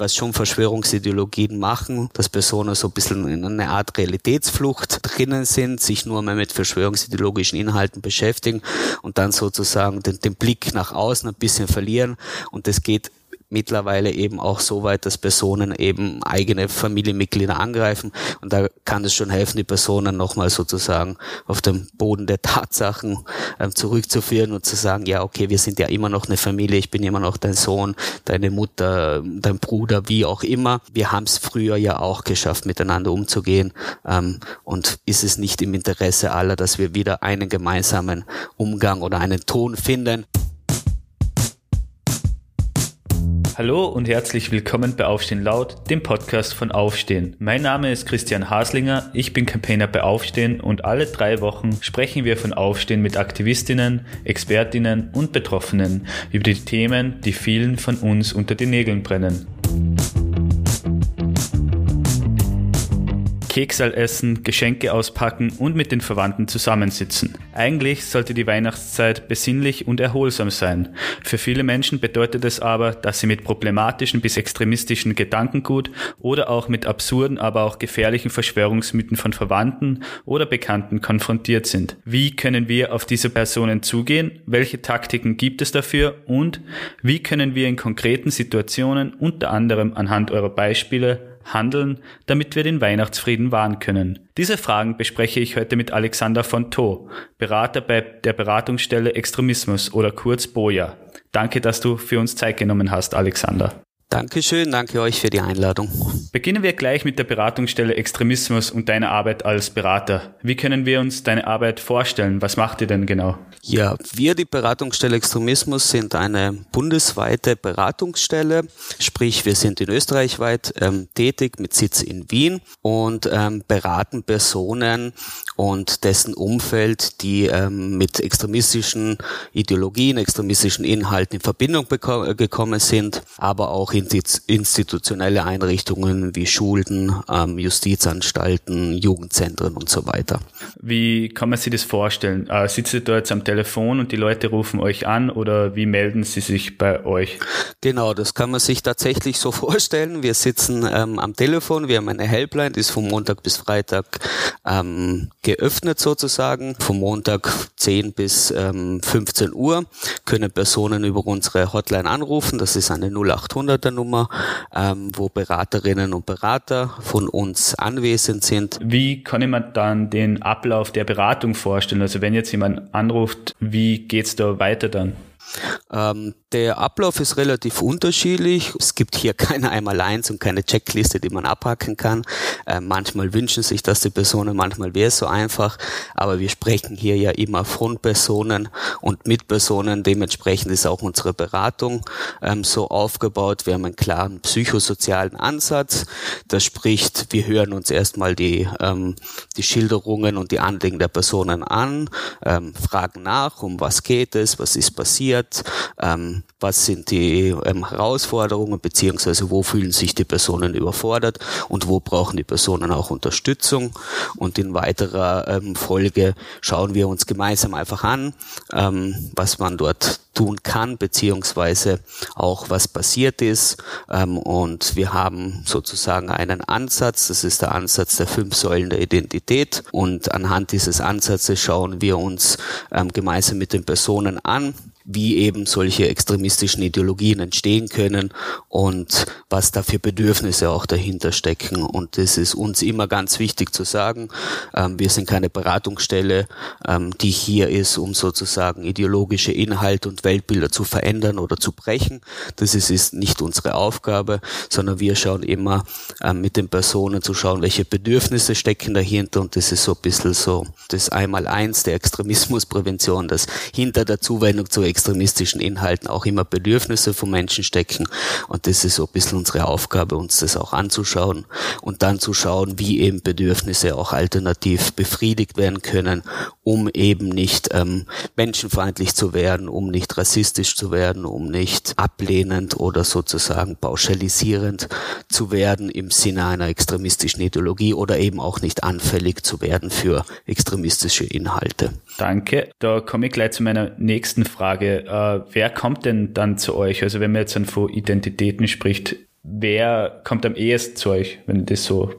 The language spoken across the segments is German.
was schon Verschwörungsideologien machen, dass Personen so ein bisschen in einer Art Realitätsflucht drinnen sind, sich nur mehr mit verschwörungsideologischen Inhalten beschäftigen und dann sozusagen den, den Blick nach außen ein bisschen verlieren. Und das geht mittlerweile eben auch so weit, dass Personen eben eigene Familienmitglieder angreifen. Und da kann es schon helfen, die Personen nochmal sozusagen auf den Boden der Tatsachen ähm, zurückzuführen und zu sagen, ja, okay, wir sind ja immer noch eine Familie, ich bin immer noch dein Sohn, deine Mutter, dein Bruder, wie auch immer. Wir haben es früher ja auch geschafft, miteinander umzugehen. Ähm, und ist es nicht im Interesse aller, dass wir wieder einen gemeinsamen Umgang oder einen Ton finden? Hallo und herzlich willkommen bei Aufstehen Laut, dem Podcast von Aufstehen. Mein Name ist Christian Haslinger, ich bin Campaigner bei Aufstehen und alle drei Wochen sprechen wir von Aufstehen mit Aktivistinnen, Expertinnen und Betroffenen über die Themen, die vielen von uns unter den Nägeln brennen. Keksal essen, Geschenke auspacken und mit den Verwandten zusammensitzen. Eigentlich sollte die Weihnachtszeit besinnlich und erholsam sein. Für viele Menschen bedeutet es aber, dass sie mit problematischen bis extremistischen Gedankengut oder auch mit absurden, aber auch gefährlichen Verschwörungsmythen von Verwandten oder Bekannten konfrontiert sind. Wie können wir auf diese Personen zugehen? Welche Taktiken gibt es dafür? Und wie können wir in konkreten Situationen unter anderem anhand eurer Beispiele handeln, damit wir den Weihnachtsfrieden wahren können? Diese Fragen bespreche ich heute mit Alexander von Tho, Berater bei der Beratungsstelle Extremismus oder kurz BOJA. Danke, dass du für uns Zeit genommen hast, Alexander. Dankeschön, danke euch für die Einladung. Beginnen wir gleich mit der Beratungsstelle Extremismus und deiner Arbeit als Berater. Wie können wir uns deine Arbeit vorstellen? Was macht ihr denn genau? Ja, wir, die Beratungsstelle Extremismus, sind eine bundesweite Beratungsstelle, sprich wir sind in Österreich weit ähm, tätig mit Sitz in Wien und ähm, beraten Personen und dessen Umfeld, die ähm, mit extremistischen Ideologien, extremistischen Inhalten in Verbindung gekommen sind, aber auch institutionelle Einrichtungen wie Schulen, ähm, Justizanstalten, Jugendzentren und so weiter. Wie kann man sich das vorstellen? Äh, sitzt ihr da jetzt am Telefon und die Leute rufen euch an oder wie melden sie sich bei euch? Genau, das kann man sich tatsächlich so vorstellen. Wir sitzen ähm, am Telefon, wir haben eine Helpline, die ist von Montag bis Freitag ähm, geöffnet sozusagen. Von Montag 10 bis ähm, 15 Uhr können Personen über unsere Hotline anrufen. Das ist eine 0800 Nummer, ähm, wo Beraterinnen und Berater von uns anwesend sind. Wie kann ich mir dann den Ablauf der Beratung vorstellen? Also wenn jetzt jemand anruft, wie geht's da weiter dann? Ähm, der Ablauf ist relativ unterschiedlich. Es gibt hier keine Einmal-Eins und keine Checkliste, die man abhacken kann. Äh, manchmal wünschen sich das die Personen, manchmal wäre es so einfach. Aber wir sprechen hier ja immer von Personen und mit Personen. Dementsprechend ist auch unsere Beratung ähm, so aufgebaut. Wir haben einen klaren psychosozialen Ansatz. Das spricht, wir hören uns erstmal die, ähm, die Schilderungen und die Anliegen der Personen an, ähm, fragen nach, um was geht es, was ist passiert passiert, ähm, was sind die ähm, Herausforderungen, beziehungsweise wo fühlen sich die Personen überfordert und wo brauchen die Personen auch Unterstützung. Und in weiterer ähm, Folge schauen wir uns gemeinsam einfach an, ähm, was man dort tun kann, beziehungsweise auch was passiert ist. Ähm, und wir haben sozusagen einen Ansatz, das ist der Ansatz der fünf Säulen der Identität. Und anhand dieses Ansatzes schauen wir uns ähm, gemeinsam mit den Personen an, wie eben solche extremistischen Ideologien entstehen können und was da für Bedürfnisse auch dahinter stecken. Und das ist uns immer ganz wichtig zu sagen. Ähm, wir sind keine Beratungsstelle, ähm, die hier ist, um sozusagen ideologische Inhalte und Weltbilder zu verändern oder zu brechen. Das ist, ist nicht unsere Aufgabe, sondern wir schauen immer ähm, mit den Personen zu schauen, welche Bedürfnisse stecken dahinter. Und das ist so ein bisschen so das Einmal-Eins der Extremismusprävention, das hinter der Zuwendung zu extremistischen Inhalten auch immer Bedürfnisse von Menschen stecken. Und das ist so ein bisschen unsere Aufgabe, uns das auch anzuschauen und dann zu schauen, wie eben Bedürfnisse auch alternativ befriedigt werden können, um eben nicht ähm, menschenfeindlich zu werden, um nicht rassistisch zu werden, um nicht ablehnend oder sozusagen pauschalisierend zu werden im Sinne einer extremistischen Ideologie oder eben auch nicht anfällig zu werden für extremistische Inhalte. Danke. Da komme ich gleich zu meiner nächsten Frage. Äh, wer kommt denn dann zu euch? Also wenn man jetzt dann von Identitäten spricht, wer kommt am ehesten zu euch, wenn ich das so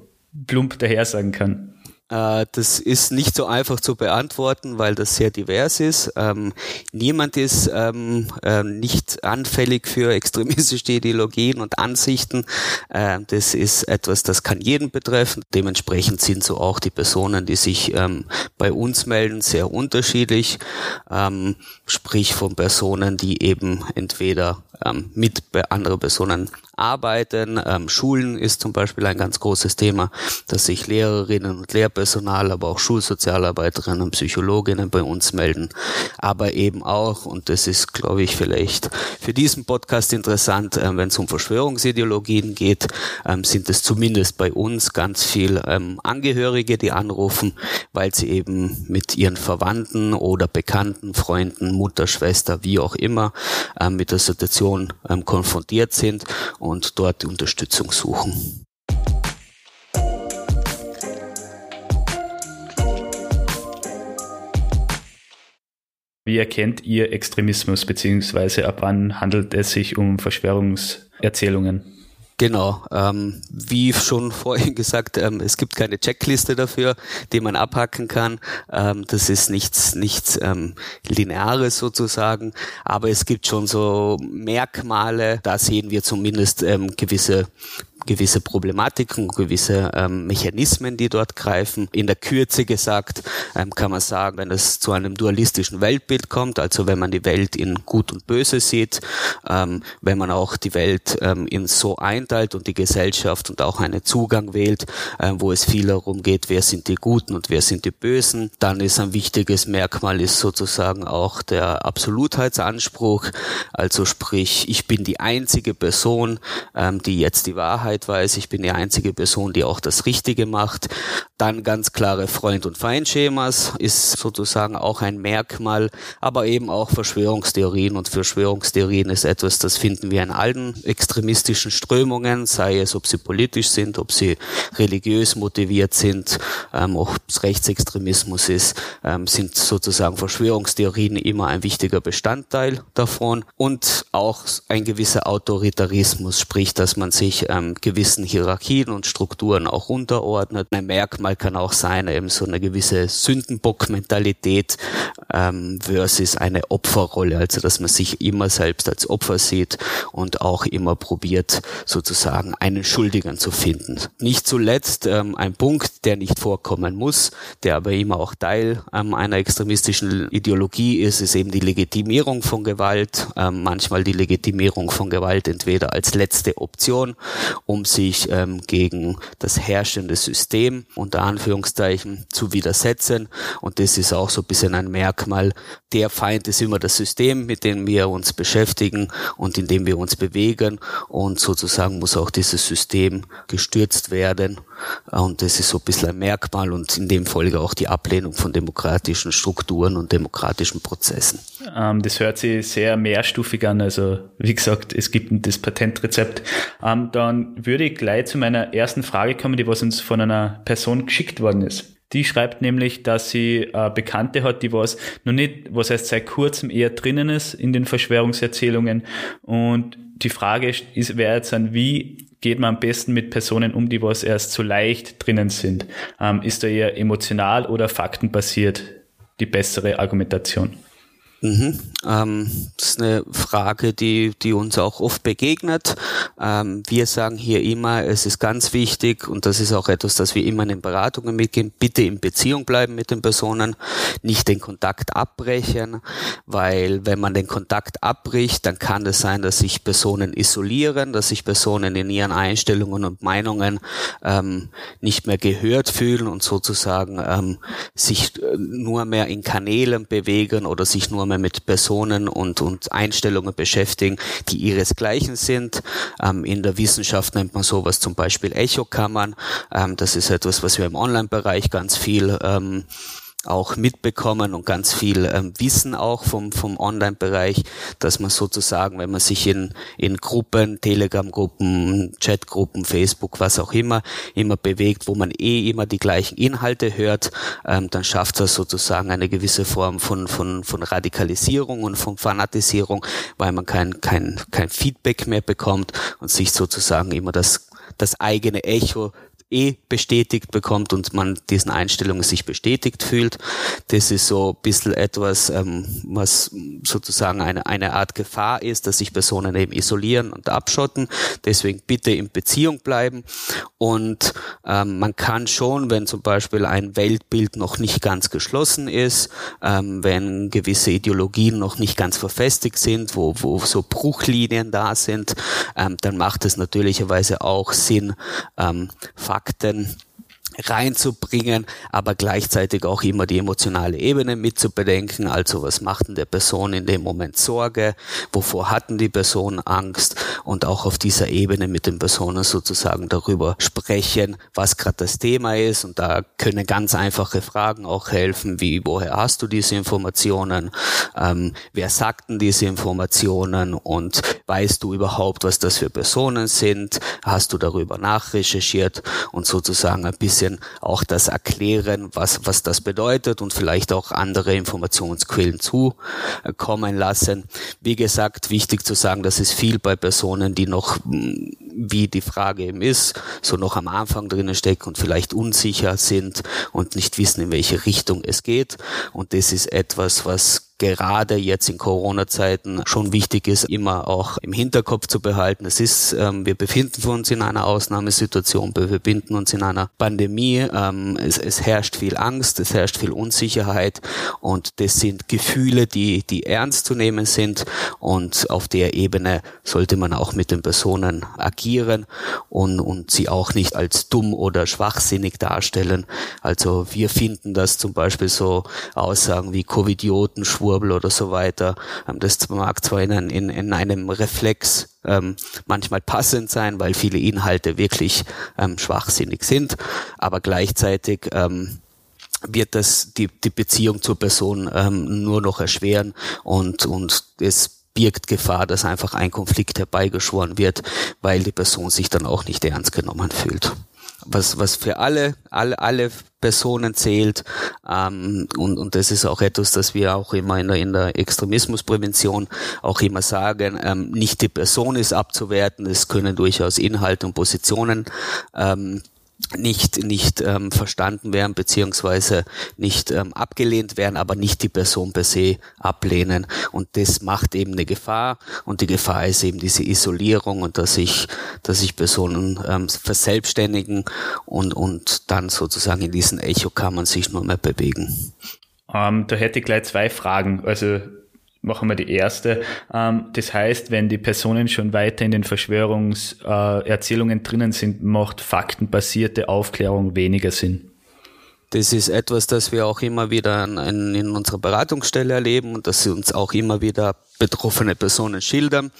plump daher sagen kann? Äh, das ist nicht so einfach zu beantworten, weil das sehr divers ist. Ähm, niemand ist ähm, äh, nicht anfällig für extremistische Ideologien und Ansichten. Äh, das ist etwas, das kann jeden betreffen. Dementsprechend sind so auch die Personen, die sich ähm, bei uns melden, sehr unterschiedlich. Ähm, sprich von Personen, die eben entweder ähm, mit anderen Personen arbeiten. Ähm, Schulen ist zum Beispiel ein ganz großes Thema, dass sich Lehrerinnen und Lehrpersonal, aber auch Schulsozialarbeiterinnen und Psychologinnen bei uns melden. Aber eben auch, und das ist, glaube ich, vielleicht für diesen Podcast interessant, äh, wenn es um Verschwörungsideologien geht, ähm, sind es zumindest bei uns ganz viel ähm, Angehörige, die anrufen, weil sie eben mit ihren Verwandten oder Bekannten, Freunden, Mutter, Schwester, wie auch immer, äh, mit der Situation ähm, konfrontiert sind und dort Unterstützung suchen. Wie erkennt ihr Extremismus, beziehungsweise ab wann handelt es sich um Verschwörungserzählungen? Genau, ähm, wie schon vorhin gesagt, ähm, es gibt keine Checkliste dafür, die man abhacken kann. Ähm, das ist nichts, nichts ähm, Lineares sozusagen, aber es gibt schon so Merkmale, da sehen wir zumindest ähm, gewisse gewisse Problematiken, gewisse ähm, Mechanismen, die dort greifen. In der Kürze gesagt ähm, kann man sagen, wenn es zu einem dualistischen Weltbild kommt, also wenn man die Welt in Gut und Böse sieht, ähm, wenn man auch die Welt ähm, in so einteilt und die Gesellschaft und auch einen Zugang wählt, äh, wo es viel darum geht, wer sind die Guten und wer sind die Bösen, dann ist ein wichtiges Merkmal ist sozusagen auch der Absolutheitsanspruch, also sprich, ich bin die einzige Person, ähm, die jetzt die Wahrheit Wahrheit weiß, ich bin die einzige Person, die auch das Richtige macht. Dann ganz klare Freund- und Feindschemas ist sozusagen auch ein Merkmal, aber eben auch Verschwörungstheorien. Und Verschwörungstheorien ist etwas, das finden wir in allen extremistischen Strömungen, sei es, ob sie politisch sind, ob sie religiös motiviert sind, ähm, ob es Rechtsextremismus ist, ähm, sind sozusagen Verschwörungstheorien immer ein wichtiger Bestandteil davon. Und auch ein gewisser Autoritarismus, sprich, dass man sich ähm, gewissen Hierarchien und Strukturen auch unterordnet. Ein Merkmal kann auch sein, eben so eine gewisse Sündenbock-Mentalität ähm, versus eine Opferrolle, also dass man sich immer selbst als Opfer sieht und auch immer probiert, sozusagen einen Schuldigen zu finden. Nicht zuletzt ähm, ein Punkt, der nicht vorkommen muss, der aber immer auch Teil ähm, einer extremistischen Ideologie ist, ist eben die Legitimierung von Gewalt, ähm, manchmal die Legitimierung von Gewalt entweder als letzte Option um sich ähm, gegen das herrschende System unter Anführungszeichen zu widersetzen. Und das ist auch so ein bisschen ein Merkmal. Der Feind ist immer das System, mit dem wir uns beschäftigen und in dem wir uns bewegen. Und sozusagen muss auch dieses System gestürzt werden. Und das ist so ein bisschen ein Merkmal und in dem Folge auch die Ablehnung von demokratischen Strukturen und demokratischen Prozessen. Ähm, das hört sich sehr mehrstufig an. Also wie gesagt, es gibt das Patentrezept. Ähm, dann würde ich gleich zu meiner ersten Frage kommen, die was uns von einer Person geschickt worden ist. Die schreibt nämlich, dass sie äh, Bekannte hat, die was noch nicht, was heißt seit kurzem eher drinnen ist in den Verschwörungserzählungen. Und die Frage ist, wäre jetzt dann, wie geht man am besten mit Personen um, die was erst so leicht drinnen sind? Ähm, ist da eher emotional oder faktenbasiert die bessere Argumentation? Mhm. Ähm, das ist eine Frage, die, die uns auch oft begegnet. Ähm, wir sagen hier immer, es ist ganz wichtig und das ist auch etwas, das wir immer in den Beratungen mitgehen, bitte in Beziehung bleiben mit den Personen, nicht den Kontakt abbrechen, weil wenn man den Kontakt abbricht, dann kann es sein, dass sich Personen isolieren, dass sich Personen in ihren Einstellungen und Meinungen ähm, nicht mehr gehört fühlen und sozusagen ähm, sich äh, nur mehr in Kanälen bewegen oder sich nur mehr mit Personen und, und Einstellungen beschäftigen, die ihresgleichen sind. Ähm, in der Wissenschaft nennt man sowas zum Beispiel Echokammern. Ähm, das ist etwas, was wir im Online-Bereich ganz viel ähm, auch mitbekommen und ganz viel ähm, Wissen auch vom, vom Online-Bereich, dass man sozusagen, wenn man sich in, in Gruppen, Telegram-Gruppen, Chat-Gruppen, Facebook, was auch immer, immer bewegt, wo man eh immer die gleichen Inhalte hört, ähm, dann schafft das sozusagen eine gewisse Form von, von, von Radikalisierung und von Fanatisierung, weil man kein, kein, kein Feedback mehr bekommt und sich sozusagen immer das das eigene Echo eh bestätigt bekommt und man diesen Einstellungen sich bestätigt fühlt. Das ist so ein bisschen etwas, ähm, was sozusagen eine, eine Art Gefahr ist, dass sich Personen eben isolieren und abschotten. Deswegen bitte in Beziehung bleiben. Und ähm, man kann schon, wenn zum Beispiel ein Weltbild noch nicht ganz geschlossen ist, ähm, wenn gewisse Ideologien noch nicht ganz verfestigt sind, wo, wo so Bruchlinien da sind, ähm, dann macht es natürlicherweise auch Sinn, ähm, reinzubringen, aber gleichzeitig auch immer die emotionale Ebene mitzubedenken. Also was macht denn der Person in dem Moment Sorge? Wovor hatten die Personen Angst? Und auch auf dieser Ebene mit den Personen sozusagen darüber sprechen, was gerade das Thema ist. Und da können ganz einfache Fragen auch helfen, wie woher hast du diese Informationen? Ähm, wer sagt denn diese Informationen? Und weißt du überhaupt, was das für Personen sind? Hast du darüber nachrecherchiert und sozusagen ein bisschen auch das erklären, was, was das bedeutet und vielleicht auch andere Informationsquellen zukommen lassen. Wie gesagt, wichtig zu sagen, das ist viel bei Personen, die noch, hm, wie die Frage eben ist, so noch am Anfang drinnen stecken und vielleicht unsicher sind und nicht wissen, in welche Richtung es geht. Und das ist etwas, was gerade jetzt in Corona-Zeiten schon wichtig ist, immer auch im Hinterkopf zu behalten. Es ist, ähm, wir befinden uns in einer Ausnahmesituation, wir befinden uns in einer Pandemie, ähm, es, es herrscht viel Angst, es herrscht viel Unsicherheit und das sind Gefühle, die, die ernst zu nehmen sind und auf der Ebene sollte man auch mit den Personen agieren und, und sie auch nicht als dumm oder schwachsinnig darstellen. Also wir finden das zum Beispiel so Aussagen wie Covidioten, Schwur Kurbel oder so weiter. Ähm, das mag zwar in, in, in einem Reflex ähm, manchmal passend sein, weil viele Inhalte wirklich ähm, schwachsinnig sind, aber gleichzeitig ähm, wird das die, die Beziehung zur Person ähm, nur noch erschweren und, und es birgt Gefahr, dass einfach ein Konflikt herbeigeschworen wird, weil die Person sich dann auch nicht ernst genommen fühlt was, was für alle, alle, alle Personen zählt. Ähm, und, und das ist auch etwas, das wir auch immer in der, in der Extremismusprävention auch immer sagen. Ähm, nicht die Person ist abzuwerten, es können durchaus Inhalte und Positionen ähm, nicht nicht ähm, verstanden werden beziehungsweise nicht ähm, abgelehnt werden, aber nicht die Person per se ablehnen und das macht eben eine Gefahr und die Gefahr ist eben diese Isolierung und dass sich dass sich Personen ähm, verselbstständigen und und dann sozusagen in diesen Echokammern sich nur mehr bewegen. Ähm, da hätte ich gleich zwei Fragen. Also machen wir die erste. Ähm, das heißt, wenn die Personen schon weiter in den Verschwörungserzählungen drinnen sind, macht faktenbasierte Aufklärung weniger Sinn. Das ist etwas, das wir auch immer wieder in, unserer Beratungsstelle erleben und dass sie uns auch immer wieder betroffene Personen schildern,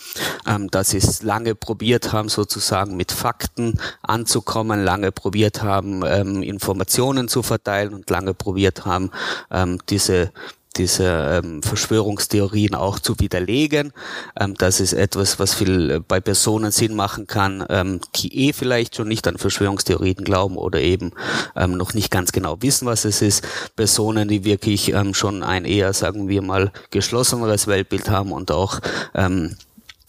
ähm, dass sie es lange probiert haben, sozusagen mit Fakten anzukommen, lange probiert haben, ähm, Informationen zu verteilen und lange probiert haben, ähm, diese diese ähm, Verschwörungstheorien auch zu widerlegen. Ähm, das ist etwas, was viel äh, bei Personen Sinn machen kann, ähm, die eh vielleicht schon nicht an Verschwörungstheorien glauben oder eben ähm, noch nicht ganz genau wissen, was es ist. Personen, die wirklich ähm, schon ein eher, sagen wir mal, geschlosseneres Weltbild haben und auch ähm,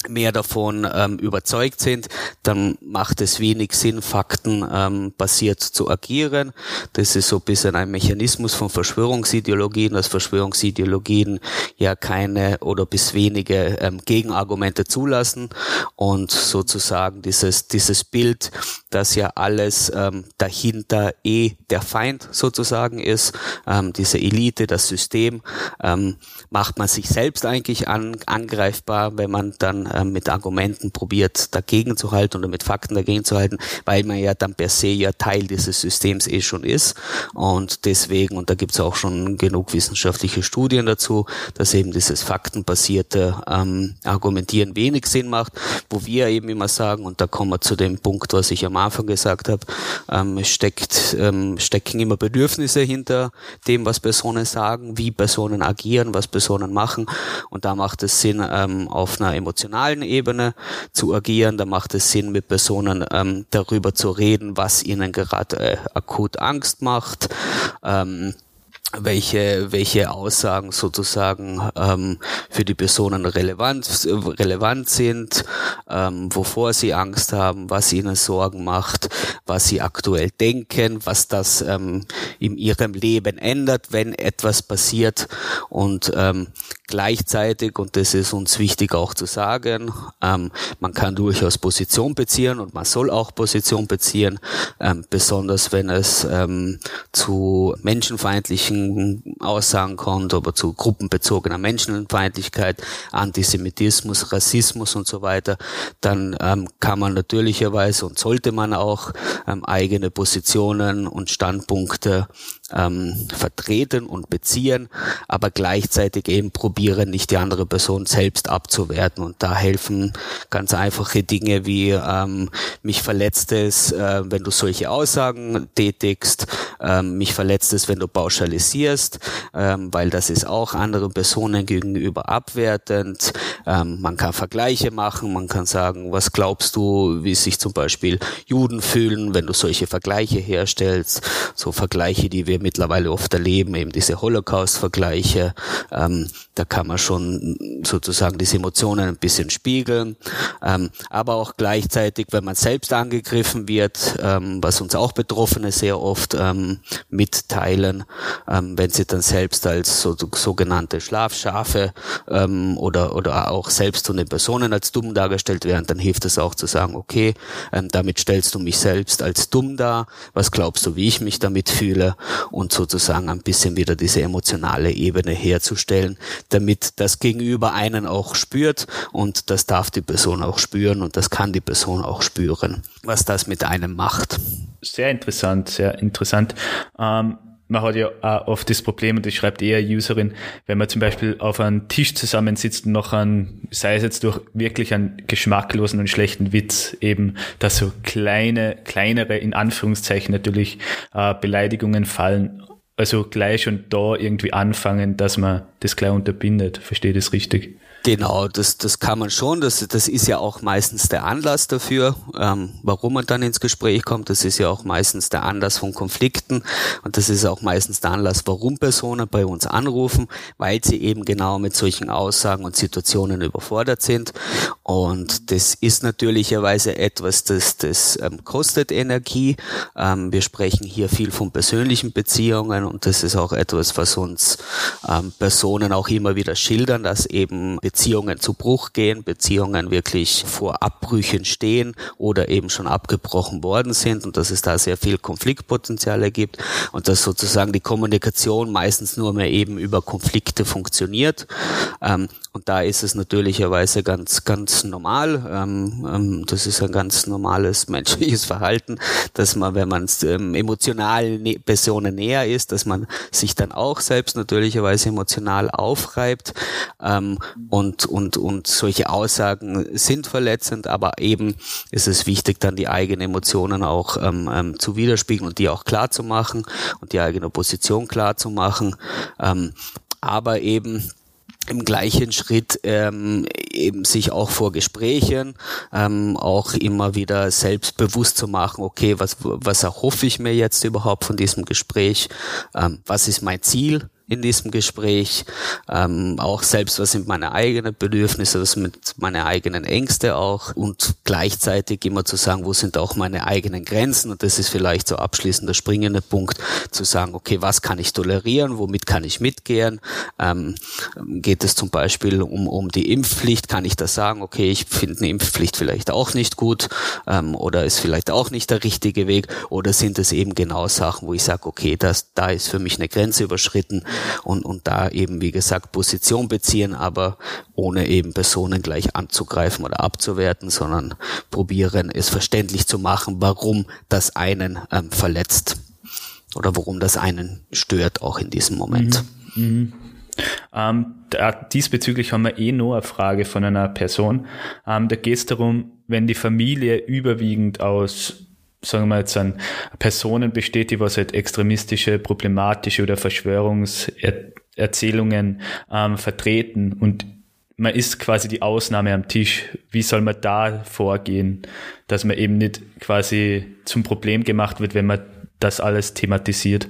mehr davon ähm, überzeugt sind, dann macht es wenig Sinn, Fakten ähm, zu agieren. Das ist so ein bisschen ein Mechanismus von Verschwörungsideologien, dass Verschwörungsideologien ja keine oder bis wenige ähm, Gegenargumente zulassen und sozusagen dieses, dieses Bild, dass ja alles ähm, dahinter eh der Feind sozusagen ist, ähm, diese Elite, das System, ähm, macht man sich selbst eigentlich an, angreifbar, wenn man dann äh, mit Argumenten probiert, dagegen zu halten oder mit Fakten dagegen zu halten, weil man ja dann per se ja Teil dieses Systems eh schon ist. Und deswegen, und da gibt es auch schon genug wissenschaftliche Studien dazu, dass eben dieses faktenbasierte ähm, Argumentieren wenig Sinn macht, wo wir eben immer sagen, und da kommen wir zu dem Punkt, was ich am Anfang gesagt habe, ähm, steckt, ähm, stecken immer Bedürfnisse hinter dem, was Personen sagen, wie Personen agieren, was Personen machen. Und da macht es Sinn, ähm, auf einer emotionalen Ebene zu agieren. Da macht es Sinn, mit Personen ähm, darüber zu reden, was ihnen gerade äh, akut Angst macht. Ähm, welche, welche Aussagen sozusagen ähm, für die Personen relevant, relevant sind, ähm, wovor sie Angst haben, was ihnen Sorgen macht, was sie aktuell denken, was das ähm, in ihrem Leben ändert, wenn etwas passiert. Und ähm, gleichzeitig, und das ist uns wichtig auch zu sagen, ähm, man kann durchaus Position beziehen und man soll auch Position beziehen, ähm, besonders wenn es ähm, zu menschenfeindlichen Aussagen kommt, aber zu gruppenbezogener Menschenfeindlichkeit, Antisemitismus, Rassismus und so weiter, dann ähm, kann man natürlicherweise und sollte man auch ähm, eigene Positionen und Standpunkte ähm, vertreten und beziehen, aber gleichzeitig eben probieren, nicht die andere Person selbst abzuwerten. Und da helfen ganz einfache Dinge wie ähm, mich verletzt es, äh, wenn du solche Aussagen tätigst, ähm, mich verletzt es, wenn du pauschalisierst, ähm, weil das ist auch anderen Personen gegenüber abwertend. Ähm, man kann Vergleiche machen, man kann sagen, was glaubst du, wie sich zum Beispiel Juden fühlen, wenn du solche Vergleiche herstellst, so Vergleiche, die wir mittlerweile oft erleben, eben diese Holocaust-Vergleiche. Ähm, da kann man schon sozusagen diese Emotionen ein bisschen spiegeln. Ähm, aber auch gleichzeitig, wenn man selbst angegriffen wird, ähm, was uns auch Betroffene sehr oft ähm, mitteilen, ähm, wenn sie dann selbst als so, sogenannte Schlafschafe ähm, oder, oder auch selbst von den Personen als dumm dargestellt werden, dann hilft es auch zu sagen, okay, damit stellst du mich selbst als dumm dar, was glaubst du, wie ich mich damit fühle und sozusagen ein bisschen wieder diese emotionale Ebene herzustellen, damit das Gegenüber einen auch spürt und das darf die Person auch spüren und das kann die Person auch spüren, was das mit einem macht. Sehr interessant, sehr interessant. Ähm man hat ja auch oft das Problem, und das schreibt eher Userin, wenn man zum Beispiel auf einem Tisch zusammensitzt und noch an, sei es jetzt durch wirklich einen geschmacklosen und schlechten Witz eben, dass so kleine, kleinere, in Anführungszeichen natürlich, äh, Beleidigungen fallen. Also gleich und da irgendwie anfangen, dass man das gleich unterbindet. Verstehe das richtig? Genau, das, das kann man schon. Das, das ist ja auch meistens der Anlass dafür, ähm, warum man dann ins Gespräch kommt. Das ist ja auch meistens der Anlass von Konflikten und das ist auch meistens der Anlass, warum Personen bei uns anrufen, weil sie eben genau mit solchen Aussagen und Situationen überfordert sind. Und das ist natürlicherweise etwas, das, das ähm, kostet Energie. Ähm, wir sprechen hier viel von persönlichen Beziehungen und das ist auch etwas, was uns ähm, Personen auch immer wieder schildern, dass eben Beziehungen zu Bruch gehen, Beziehungen wirklich vor Abbrüchen stehen oder eben schon abgebrochen worden sind und dass es da sehr viel Konfliktpotenziale gibt und dass sozusagen die Kommunikation meistens nur mehr eben über Konflikte funktioniert. Ähm, und da ist es natürlicherweise ganz, ganz normal. Ähm, ähm, das ist ein ganz normales menschliches Verhalten, dass man, wenn man ähm, emotional ne Personen näher ist, dass man sich dann auch selbst natürlicherweise emotional aufreibt. Ähm, und, und, und solche Aussagen sind verletzend, aber eben ist es wichtig, dann die eigenen Emotionen auch ähm, ähm, zu widerspiegeln und die auch klar zu machen und die eigene Position klar zu machen. Ähm, aber eben im gleichen Schritt ähm, eben sich auch vor Gesprächen ähm, auch immer wieder selbstbewusst zu machen, okay, was, was erhoffe ich mir jetzt überhaupt von diesem Gespräch, ähm, was ist mein Ziel, in diesem Gespräch, ähm, auch selbst was sind meine eigenen Bedürfnisse, was mit meine eigenen Ängste auch und gleichzeitig immer zu sagen, wo sind auch meine eigenen Grenzen? Und das ist vielleicht so abschließend der springende Punkt, zu sagen, okay, was kann ich tolerieren, womit kann ich mitgehen, ähm, geht es zum Beispiel um, um die Impfpflicht, kann ich da sagen, okay, ich finde eine Impfpflicht vielleicht auch nicht gut ähm, oder ist vielleicht auch nicht der richtige Weg? Oder sind es eben genau Sachen, wo ich sage, okay, das, da ist für mich eine Grenze überschritten, und, und da eben, wie gesagt, Position beziehen, aber ohne eben Personen gleich anzugreifen oder abzuwerten, sondern probieren, es verständlich zu machen, warum das einen ähm, verletzt oder warum das einen stört, auch in diesem Moment. Mhm. Mhm. Ähm, diesbezüglich haben wir eh nur eine Frage von einer Person. Ähm, da geht es darum, wenn die Familie überwiegend aus sagen wir jetzt an Personen besteht, die was halt extremistische, problematische oder Verschwörungserzählungen ähm, vertreten und man ist quasi die Ausnahme am Tisch. Wie soll man da vorgehen, dass man eben nicht quasi zum Problem gemacht wird, wenn man das alles thematisiert?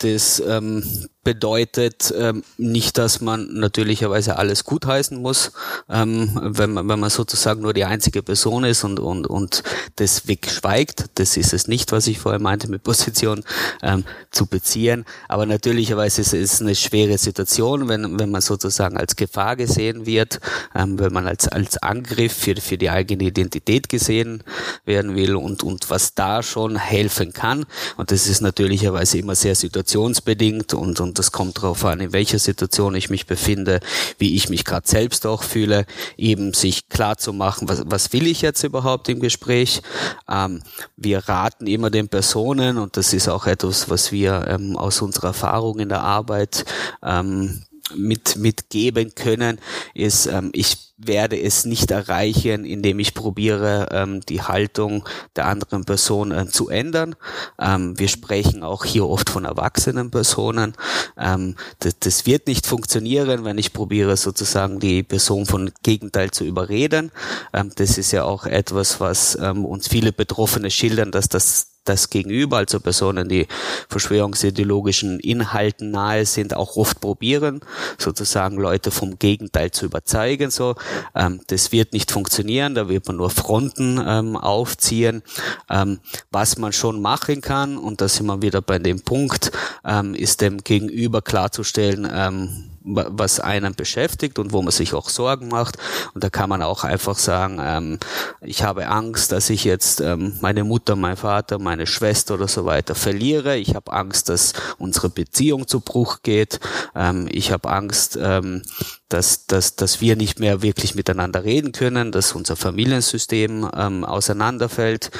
Das ähm, bedeutet ähm, nicht, dass man natürlicherweise alles gutheißen muss, ähm, wenn, man, wenn man sozusagen nur die einzige Person ist und, und, und das wegschweigt. Das ist es nicht, was ich vorher meinte mit Position ähm, zu beziehen. Aber natürlicherweise ist es eine schwere Situation, wenn, wenn man sozusagen als Gefahr gesehen wird, ähm, wenn man als, als Angriff für, für die eigene Identität gesehen werden will und, und was da schon helfen kann. Und das ist natürlicherweise immer sehr situationsbedingt und, und das kommt darauf an, in welcher Situation ich mich befinde, wie ich mich gerade selbst auch fühle, eben sich klar zu machen, was, was will ich jetzt überhaupt im Gespräch. Ähm, wir raten immer den Personen und das ist auch etwas, was wir ähm, aus unserer Erfahrung in der Arbeit ähm, mit, mitgeben können, ist, ähm, ich werde es nicht erreichen, indem ich probiere, ähm, die Haltung der anderen Person äh, zu ändern. Ähm, wir sprechen auch hier oft von erwachsenen Personen. Ähm, das, das, wird nicht funktionieren, wenn ich probiere, sozusagen die Person von Gegenteil zu überreden. Ähm, das ist ja auch etwas, was ähm, uns viele Betroffene schildern, dass das das Gegenüber, also Personen, die verschwörungsideologischen Inhalten nahe sind, auch oft probieren, sozusagen Leute vom Gegenteil zu überzeugen. So, ähm, das wird nicht funktionieren, da wird man nur Fronten ähm, aufziehen. Ähm, was man schon machen kann, und da sind wir wieder bei dem Punkt, ähm, ist dem Gegenüber klarzustellen, ähm, was einen beschäftigt und wo man sich auch Sorgen macht. Und da kann man auch einfach sagen, ähm, ich habe Angst, dass ich jetzt ähm, meine Mutter, mein Vater, meine Schwester oder so weiter verliere. Ich habe Angst, dass unsere Beziehung zu Bruch geht. Ähm, ich habe Angst, ähm, dass, dass, dass wir nicht mehr wirklich miteinander reden können, dass unser Familiensystem ähm, auseinanderfällt.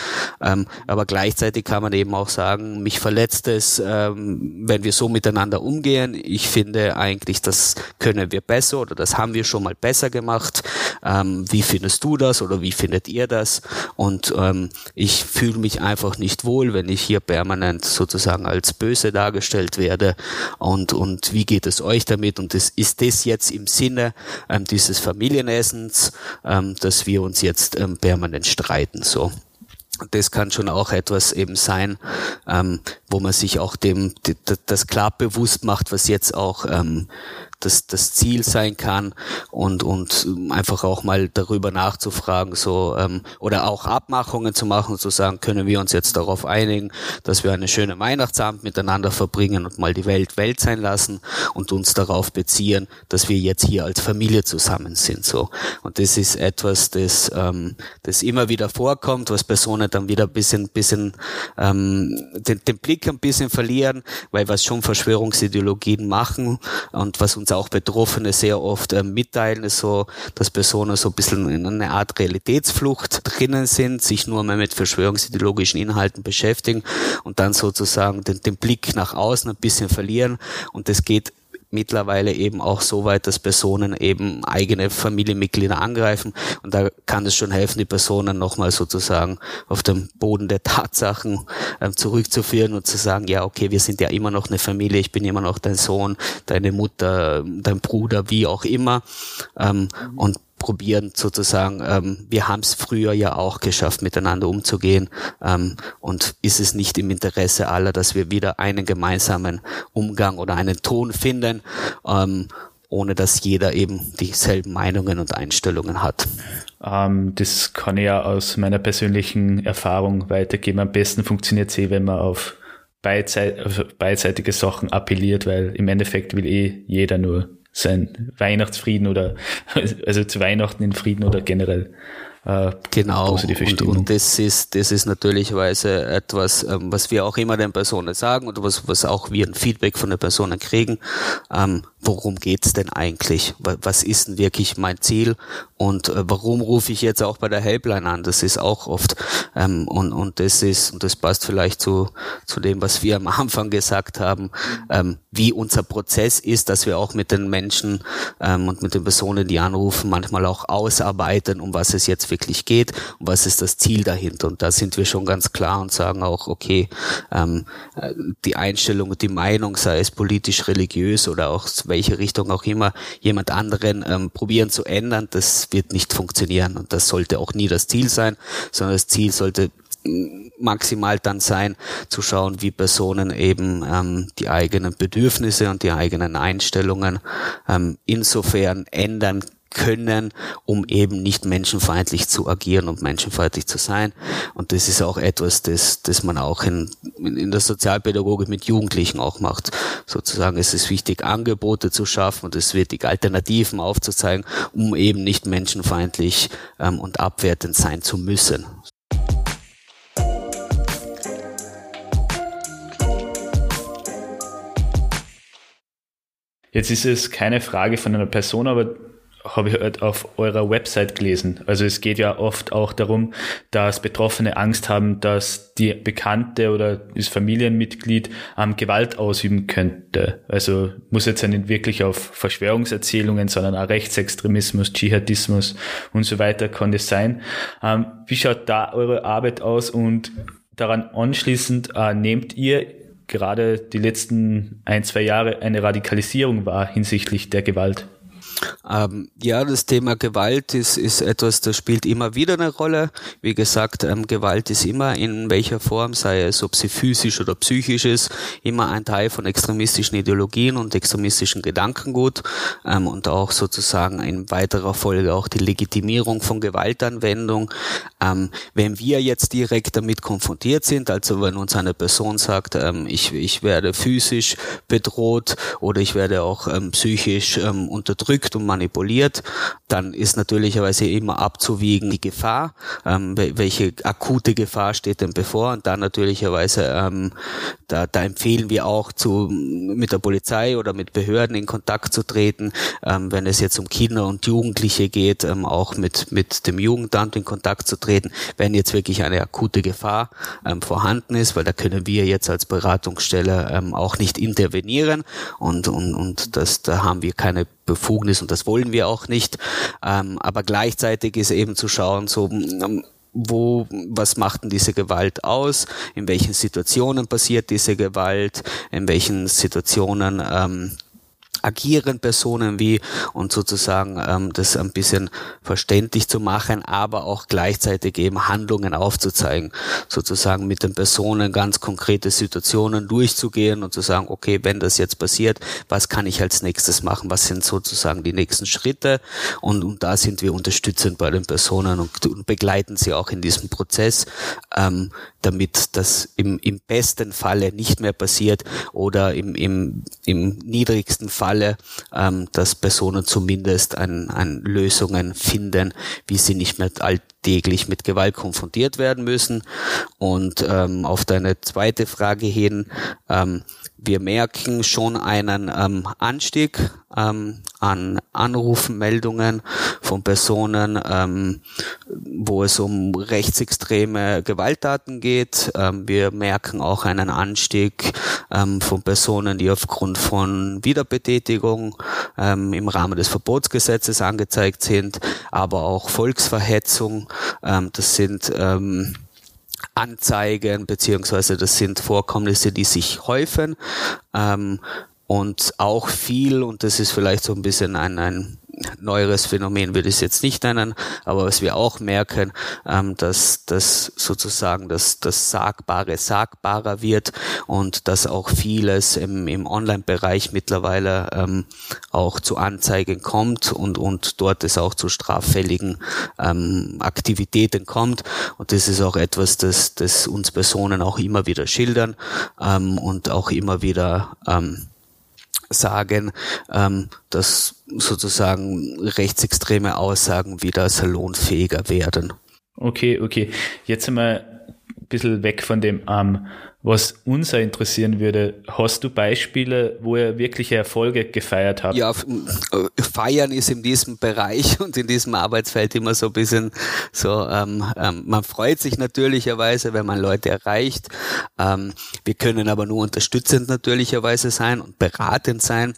Ähm, aber gleichzeitig kann man eben auch sagen, mich verletzt es, ähm, wenn wir so miteinander umgehen. Ich finde eigentlich, das können wir besser oder das haben wir schon mal besser gemacht. Ähm, wie findest du das oder wie findet ihr das? Und ähm, ich fühle mich einfach nicht wohl, wenn ich hier permanent sozusagen als böse dargestellt werde. Und, und wie geht es euch damit? Und das, ist das jetzt im Sinne ähm, dieses Familienessens, ähm, dass wir uns jetzt ähm, permanent streiten. So das kann schon auch etwas eben sein, ähm, wo man sich auch dem das klar bewusst macht, was jetzt auch ähm, das, das Ziel sein kann und, und einfach auch mal darüber nachzufragen, so ähm, oder auch Abmachungen zu machen zu sagen, können wir uns jetzt darauf einigen, dass wir eine schöne Weihnachtsabend miteinander verbringen und mal die Welt Welt sein lassen und uns darauf beziehen, dass wir jetzt hier als Familie zusammen sind. So. Und das ist etwas, das, ähm, das immer wieder vorkommt, was Personen dann wieder ein bisschen, bisschen ähm, den, den Blick ein bisschen verlieren, weil was schon Verschwörungsideologien machen und was uns uns auch Betroffene sehr oft äh, mitteilen, ist so, dass Personen so ein bisschen in einer Art Realitätsflucht drinnen sind, sich nur mehr mit verschwörungsideologischen Inhalten beschäftigen und dann sozusagen den, den Blick nach außen ein bisschen verlieren. Und das geht mittlerweile eben auch so weit, dass Personen eben eigene Familienmitglieder angreifen. Und da kann es schon helfen, die Personen nochmal sozusagen auf den Boden der Tatsachen ähm, zurückzuführen und zu sagen, ja, okay, wir sind ja immer noch eine Familie, ich bin immer noch dein Sohn, deine Mutter, dein Bruder, wie auch immer. Ähm, und probieren sozusagen, ähm, wir haben es früher ja auch geschafft, miteinander umzugehen ähm, und ist es nicht im Interesse aller, dass wir wieder einen gemeinsamen Umgang oder einen Ton finden, ähm, ohne dass jeder eben dieselben Meinungen und Einstellungen hat. Ähm, das kann ich ja aus meiner persönlichen Erfahrung weitergeben. Am besten funktioniert es eh, wenn man auf beidseitige Sachen appelliert, weil im Endeffekt will eh jeder nur sein Weihnachtsfrieden oder also zu Weihnachten in Frieden oder generell äh, genau positive Stimmung. Und, und das ist das ist natürlichweise etwas, ähm, was wir auch immer den Personen sagen und was was auch wir ein Feedback von den Personen kriegen. Ähm, worum geht's denn eigentlich? Was ist denn wirklich mein Ziel? Und äh, warum rufe ich jetzt auch bei der Helpline an? Das ist auch oft ähm, und und das ist und das passt vielleicht zu zu dem, was wir am Anfang gesagt haben, ähm, wie unser Prozess ist, dass wir auch mit den Menschen ähm, und mit den Personen, die anrufen, manchmal auch ausarbeiten, um was es jetzt wirklich geht und was ist das Ziel dahinter. Und da sind wir schon ganz klar und sagen auch, okay, ähm, äh, die Einstellung und die Meinung, sei es politisch, religiös oder auch welche Richtung auch immer, jemand anderen ähm, probieren zu ändern, das wird nicht funktionieren. Und das sollte auch nie das Ziel sein, sondern das Ziel sollte mm, maximal dann sein, zu schauen, wie Personen eben ähm, die eigenen Bedürfnisse und die eigenen Einstellungen ähm, insofern ändern können, um eben nicht menschenfeindlich zu agieren und menschenfeindlich zu sein. Und das ist auch etwas, das, das man auch in, in der Sozialpädagogik mit Jugendlichen auch macht. Sozusagen ist es wichtig, Angebote zu schaffen und es wird die Alternativen aufzuzeigen, um eben nicht menschenfeindlich ähm, und abwertend sein zu müssen. Jetzt ist es keine Frage von einer Person, aber habe ich halt auf eurer Website gelesen. Also es geht ja oft auch darum, dass Betroffene Angst haben, dass die Bekannte oder das Familienmitglied ähm, Gewalt ausüben könnte. Also muss jetzt ja nicht wirklich auf Verschwörungserzählungen, sondern auch Rechtsextremismus, Dschihadismus und so weiter kann das sein. Ähm, wie schaut da eure Arbeit aus und daran anschließend äh, nehmt ihr gerade die letzten ein, zwei Jahre eine Radikalisierung wahr hinsichtlich der Gewalt? Ähm, ja, das Thema Gewalt ist, ist etwas, das spielt immer wieder eine Rolle. Wie gesagt, ähm, Gewalt ist immer in welcher Form, sei es ob sie physisch oder psychisch ist, immer ein Teil von extremistischen Ideologien und extremistischen Gedankengut ähm, und auch sozusagen in weiterer Folge auch die Legitimierung von Gewaltanwendung. Ähm, wenn wir jetzt direkt damit konfrontiert sind, also wenn uns eine Person sagt, ähm, ich, ich werde physisch bedroht oder ich werde auch ähm, psychisch unterdrückt, unterdrückt und manipuliert, dann ist natürlicherweise immer abzuwiegen die Gefahr, ähm, welche akute Gefahr steht denn bevor? Und dann natürlicherweise ähm, da, da empfehlen wir auch zu mit der Polizei oder mit Behörden in Kontakt zu treten, ähm, wenn es jetzt um Kinder und Jugendliche geht, ähm, auch mit mit dem Jugendamt in Kontakt zu treten, wenn jetzt wirklich eine akute Gefahr ähm, vorhanden ist, weil da können wir jetzt als Beratungsstelle ähm, auch nicht intervenieren. Und und und das da haben wir keine Befugnis und das wollen wir auch nicht. Ähm, aber gleichzeitig ist eben zu schauen, so ähm, wo, was macht denn diese Gewalt aus? In welchen Situationen passiert diese Gewalt? In welchen Situationen ähm, agieren Personen wie und sozusagen ähm, das ein bisschen verständlich zu machen, aber auch gleichzeitig eben Handlungen aufzuzeigen, sozusagen mit den Personen ganz konkrete Situationen durchzugehen und zu sagen, okay, wenn das jetzt passiert, was kann ich als nächstes machen, was sind sozusagen die nächsten Schritte? Und, und da sind wir unterstützend bei den Personen und, und begleiten sie auch in diesem Prozess, ähm, damit das im, im besten Falle nicht mehr passiert oder im, im, im niedrigsten Fall Falle, ähm, dass Personen zumindest an, an Lösungen finden, wie sie nicht mehr alltäglich mit Gewalt konfrontiert werden müssen. Und ähm, auf deine zweite Frage hin, ähm, wir merken schon einen ähm, Anstieg ähm, an Anrufmeldungen von Personen, ähm, wo es um rechtsextreme Gewalttaten geht. Ähm, wir merken auch einen Anstieg ähm, von Personen, die aufgrund von Wiederbetätigung ähm, im Rahmen des Verbotsgesetzes angezeigt sind, aber auch Volksverhetzung. Ähm, das sind ähm, Anzeigen, beziehungsweise das sind Vorkommnisse, die sich häufen. Ähm, und auch viel, und das ist vielleicht so ein bisschen ein, ein neueres Phänomen würde ich es jetzt nicht nennen, aber was wir auch merken, ähm, dass das sozusagen das, das Sagbare sagbarer wird und dass auch vieles im, im Online-Bereich mittlerweile ähm, auch zu Anzeigen kommt und, und dort es auch zu straffälligen ähm, Aktivitäten kommt. Und das ist auch etwas, das, das uns Personen auch immer wieder schildern ähm, und auch immer wieder ähm, sagen, ähm, dass sozusagen rechtsextreme Aussagen wieder salonfähiger werden. Okay, okay. Jetzt einmal bisschen weg von dem ähm, was uns interessieren würde, hast du Beispiele, wo ihr wirkliche Erfolge gefeiert habt? Ja, äh, feiern ist in diesem Bereich und in diesem Arbeitsfeld immer so ein bisschen so, ähm, ähm, man freut sich natürlicherweise, wenn man Leute erreicht. Ähm, wir können aber nur unterstützend natürlicherweise sein und beratend sein.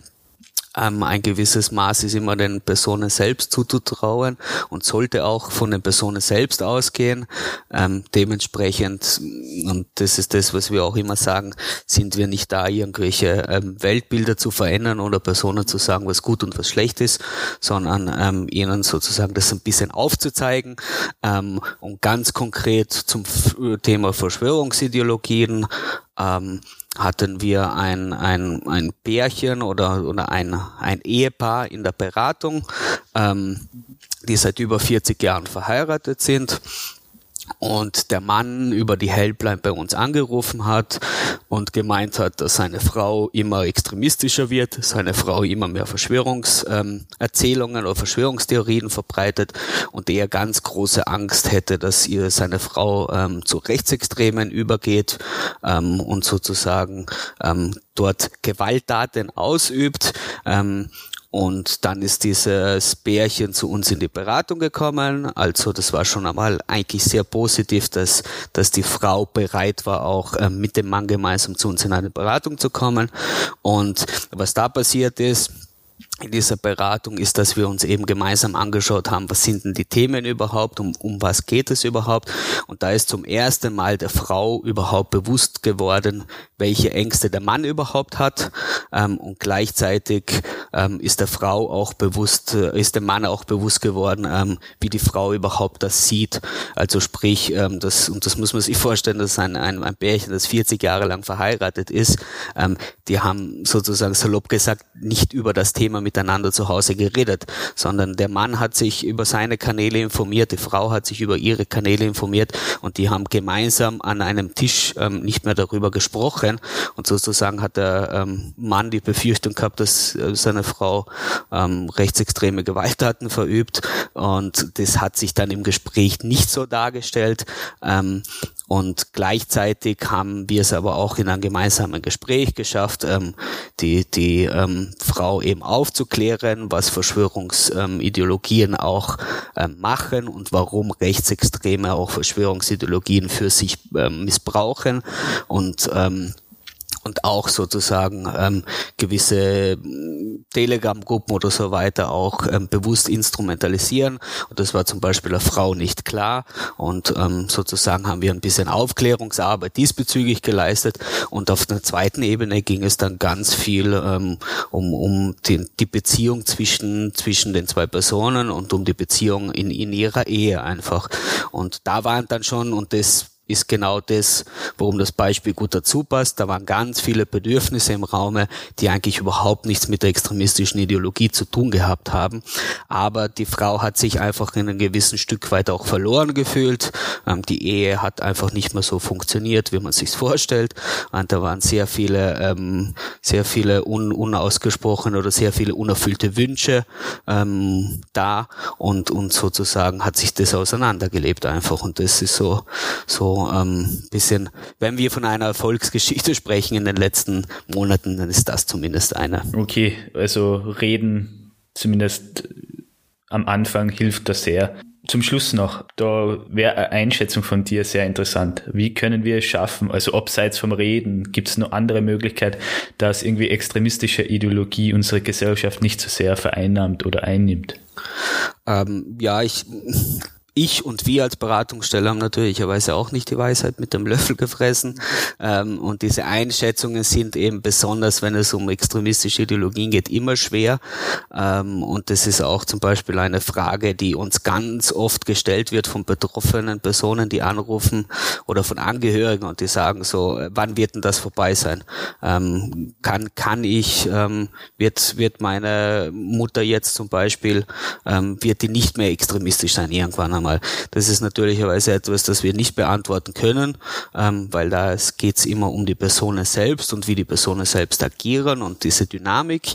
Ähm, ein gewisses Maß ist immer den Personen selbst zuzutrauen und sollte auch von den Personen selbst ausgehen. Ähm, dementsprechend, und das ist das, was wir auch immer sagen, sind wir nicht da, irgendwelche ähm, Weltbilder zu verändern oder Personen zu sagen, was gut und was schlecht ist, sondern ähm, ihnen sozusagen das ein bisschen aufzuzeigen ähm, und ganz konkret zum Thema Verschwörungsideologien ähm, hatten wir ein, ein, ein Pärchen oder, oder ein, ein Ehepaar in der Beratung, ähm, die seit über 40 Jahren verheiratet sind und der Mann über die Helpline bei uns angerufen hat und gemeint hat, dass seine Frau immer extremistischer wird, seine Frau immer mehr Verschwörungserzählungen ähm, oder Verschwörungstheorien verbreitet und er ganz große Angst hätte, dass ihr seine Frau ähm, zu Rechtsextremen übergeht ähm, und sozusagen ähm, dort Gewalttaten ausübt. Und dann ist dieses Bärchen zu uns in die Beratung gekommen. Also das war schon einmal eigentlich sehr positiv, dass, dass die Frau bereit war, auch äh, mit dem Mann gemeinsam zu uns in eine Beratung zu kommen. Und was da passiert ist, in dieser Beratung ist, dass wir uns eben gemeinsam angeschaut haben, was sind denn die Themen überhaupt, um, um was geht es überhaupt. Und da ist zum ersten Mal der Frau überhaupt bewusst geworden, welche Ängste der Mann überhaupt hat. Ähm, und gleichzeitig ähm, ist der Frau auch bewusst, äh, ist dem Mann auch bewusst geworden, ähm, wie die Frau überhaupt das sieht. Also sprich, ähm, das, und das muss man sich vorstellen, dass ein, ein, ein Pärchen, das 40 Jahre lang verheiratet ist, ähm, die haben sozusagen salopp gesagt, nicht über das Thema mit miteinander zu Hause geredet, sondern der Mann hat sich über seine Kanäle informiert, die Frau hat sich über ihre Kanäle informiert und die haben gemeinsam an einem Tisch ähm, nicht mehr darüber gesprochen und sozusagen hat der ähm, Mann die Befürchtung gehabt, dass äh, seine Frau ähm, rechtsextreme Gewalttaten verübt und das hat sich dann im Gespräch nicht so dargestellt. Ähm, und gleichzeitig haben wir es aber auch in einem gemeinsamen Gespräch geschafft, ähm, die, die ähm, Frau eben aufzuklären, was Verschwörungsideologien auch ähm, machen und warum Rechtsextreme auch Verschwörungsideologien für sich ähm, missbrauchen. Und ähm, und auch sozusagen ähm, gewisse mm, Telegram-Gruppen oder so weiter auch ähm, bewusst instrumentalisieren. Und das war zum Beispiel der Frau nicht klar. Und ähm, sozusagen haben wir ein bisschen Aufklärungsarbeit diesbezüglich geleistet. Und auf der zweiten Ebene ging es dann ganz viel ähm, um, um die, die Beziehung zwischen, zwischen den zwei Personen und um die Beziehung in, in ihrer Ehe einfach. Und da waren dann schon, und das ist genau das, worum das Beispiel gut dazu passt. Da waren ganz viele Bedürfnisse im Raume, die eigentlich überhaupt nichts mit der extremistischen Ideologie zu tun gehabt haben. Aber die Frau hat sich einfach in einem gewissen Stück weit auch verloren gefühlt. Ähm, die Ehe hat einfach nicht mehr so funktioniert, wie man sich vorstellt. Und da waren sehr viele, ähm, sehr viele un unausgesprochene oder sehr viele unerfüllte Wünsche ähm, da und, und sozusagen hat sich das auseinandergelebt einfach. Und das ist so, so ähm, bisschen, wenn wir von einer Erfolgsgeschichte sprechen in den letzten Monaten, dann ist das zumindest eine. Okay, also reden zumindest am Anfang hilft das sehr. Zum Schluss noch, da wäre eine Einschätzung von dir sehr interessant. Wie können wir es schaffen, also abseits vom Reden, gibt es noch andere Möglichkeit, dass irgendwie extremistische Ideologie unsere Gesellschaft nicht so sehr vereinnahmt oder einnimmt? Ähm, ja, ich ich und wir als Beratungsstelle haben natürlicherweise auch nicht die Weisheit mit dem Löffel gefressen. Ähm, und diese Einschätzungen sind eben besonders, wenn es um extremistische Ideologien geht, immer schwer. Ähm, und das ist auch zum Beispiel eine Frage, die uns ganz oft gestellt wird von betroffenen Personen, die anrufen oder von Angehörigen und die sagen so, äh, wann wird denn das vorbei sein? Ähm, kann, kann ich, ähm, wird, wird meine Mutter jetzt zum Beispiel, ähm, wird die nicht mehr extremistisch sein irgendwann einmal? Mal. Das ist natürlicherweise etwas, das wir nicht beantworten können, ähm, weil da geht es immer um die Personen selbst und wie die Personen selbst agieren und diese Dynamik.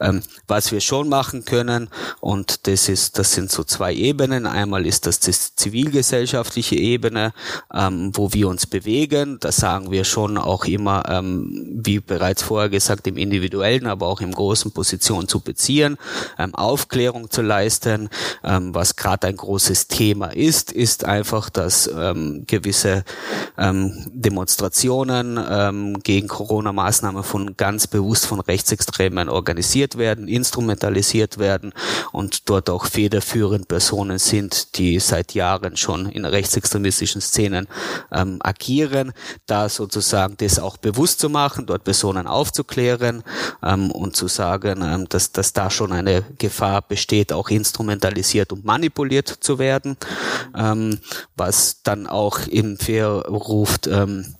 Ähm, was wir schon machen können, und das ist, das sind so zwei Ebenen. Einmal ist das die zivilgesellschaftliche Ebene, ähm, wo wir uns bewegen. Da sagen wir schon auch immer, ähm, wie bereits vorher gesagt, im individuellen, aber auch im großen Position zu beziehen, ähm, Aufklärung zu leisten. Ähm, was gerade ein großes Thema ist, ist einfach, dass ähm, gewisse ähm, Demonstrationen ähm, gegen Corona-Maßnahmen von ganz bewusst von Rechtsextremen organisiert werden, instrumentalisiert werden und dort auch federführend Personen sind, die seit Jahren schon in rechtsextremistischen Szenen ähm, agieren, da sozusagen das auch bewusst zu machen, dort Personen aufzuklären ähm, und zu sagen, ähm, dass, dass da schon eine Gefahr besteht, auch instrumentalisiert und manipuliert zu werden, ähm, was dann auch in Fair ruft, ähm,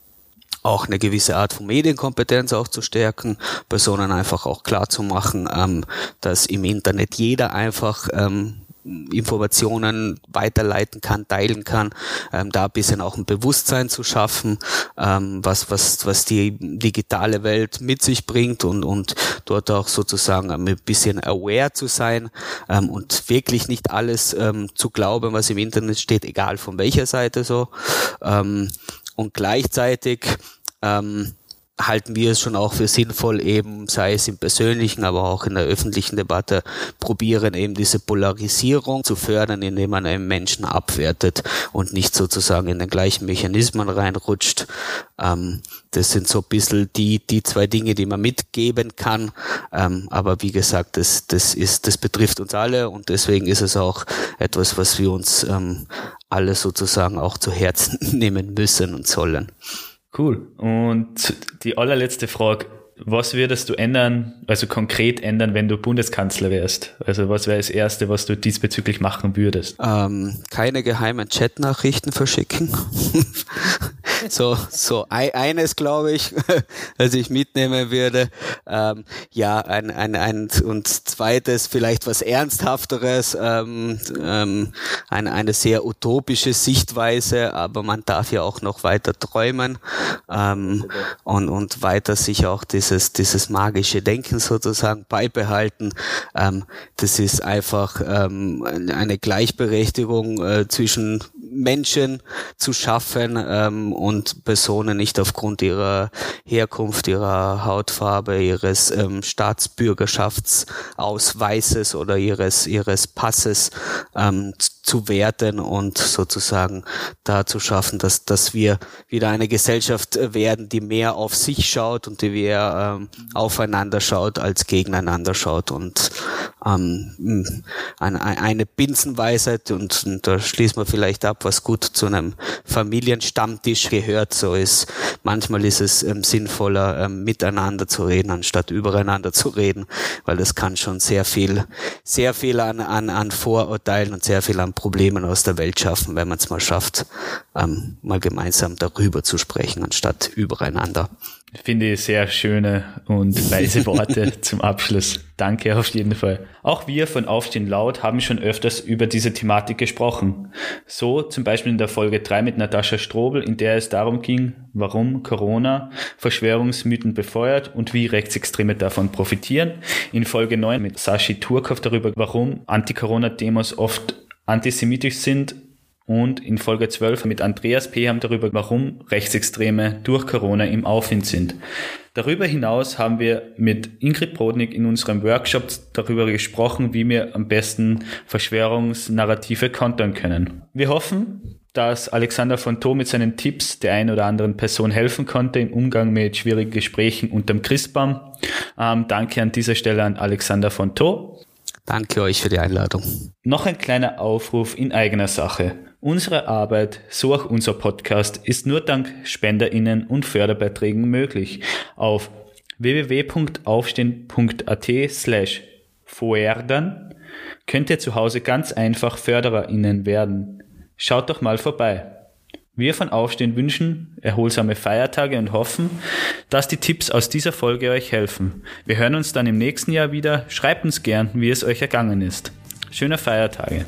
auch eine gewisse Art von Medienkompetenz auch zu stärken, Personen einfach auch klar zu machen, ähm, dass im Internet jeder einfach ähm, Informationen weiterleiten kann, teilen kann, ähm, da ein bisschen auch ein Bewusstsein zu schaffen, ähm, was, was, was die digitale Welt mit sich bringt und, und dort auch sozusagen ein bisschen aware zu sein ähm, und wirklich nicht alles ähm, zu glauben, was im Internet steht, egal von welcher Seite so. Ähm, und gleichzeitig ähm, halten wir es schon auch für sinnvoll, eben sei es im persönlichen, aber auch in der öffentlichen Debatte, probieren eben diese Polarisierung zu fördern, indem man einen Menschen abwertet und nicht sozusagen in den gleichen Mechanismen reinrutscht. Ähm, das sind so ein bisschen die, die zwei Dinge, die man mitgeben kann. Ähm, aber wie gesagt, das, das ist, das betrifft uns alle und deswegen ist es auch etwas, was wir uns ähm, alle sozusagen auch zu Herzen nehmen müssen und sollen. Cool. Und die allerletzte Frage. Was würdest du ändern, also konkret ändern, wenn du Bundeskanzler wärst? Also was wäre das Erste, was du diesbezüglich machen würdest? Ähm, keine geheimen Chatnachrichten verschicken. so, so eines glaube ich, was ich mitnehmen würde. Ähm, ja, ein, ein, ein und zweites vielleicht was ernsthafteres, ähm, ähm, eine, eine sehr utopische Sichtweise, aber man darf ja auch noch weiter träumen ähm, und, und weiter sich auch dieses, dieses magische Denken sozusagen beibehalten. Ähm, das ist einfach ähm, eine Gleichberechtigung äh, zwischen Menschen zu schaffen ähm, und Personen nicht aufgrund ihrer Herkunft, ihrer Hautfarbe, ihres ähm, Staatsbürgerschaftsausweises oder ihres ihres Passes ähm, zu werten und sozusagen da zu schaffen, dass, dass wir wieder eine Gesellschaft werden, die mehr auf sich schaut und die mehr ähm, aufeinander schaut als gegeneinander schaut und ähm, eine, eine Binsenweisheit. Und, und da schließen wir vielleicht ab, was gut zu einem Familienstammtisch gehört, so ist manchmal ist es ähm, sinnvoller, ähm, miteinander zu reden, anstatt übereinander zu reden, weil das kann schon sehr viel, sehr viel an, an, an Vorurteilen und sehr viel an Problemen aus der Welt schaffen, wenn man es mal schafft, ähm, mal gemeinsam darüber zu sprechen, anstatt übereinander. Finde ich sehr schöne und weise Worte zum Abschluss. Danke auf jeden Fall. Auch wir von Aufstehen Laut haben schon öfters über diese Thematik gesprochen. So zum Beispiel in der Folge 3 mit Natascha Strobel, in der es darum ging, warum Corona Verschwörungsmythen befeuert und wie Rechtsextreme davon profitieren. In Folge 9 mit Sashi Turkov darüber, warum Anti-Corona-Demos oft antisemitisch sind und in Folge 12 mit Andreas P. haben darüber, warum Rechtsextreme durch Corona im Aufwind sind. Darüber hinaus haben wir mit Ingrid Brodnik in unserem Workshop darüber gesprochen, wie wir am besten Verschwörungsnarrative kontern können. Wir hoffen, dass Alexander von Thom mit seinen Tipps der ein oder anderen Person helfen konnte im Umgang mit schwierigen Gesprächen unterm Christbaum. Ähm, danke an dieser Stelle an Alexander von Thom. Danke euch für die Einladung. Noch ein kleiner Aufruf in eigener Sache. Unsere Arbeit, so auch unser Podcast, ist nur dank SpenderInnen und Förderbeiträgen möglich. Auf www.aufstehen.at slash Foerdern könnt ihr zu Hause ganz einfach FördererInnen werden. Schaut doch mal vorbei. Wir von Aufstehen wünschen erholsame Feiertage und hoffen, dass die Tipps aus dieser Folge euch helfen. Wir hören uns dann im nächsten Jahr wieder. Schreibt uns gern, wie es euch ergangen ist. Schöne Feiertage.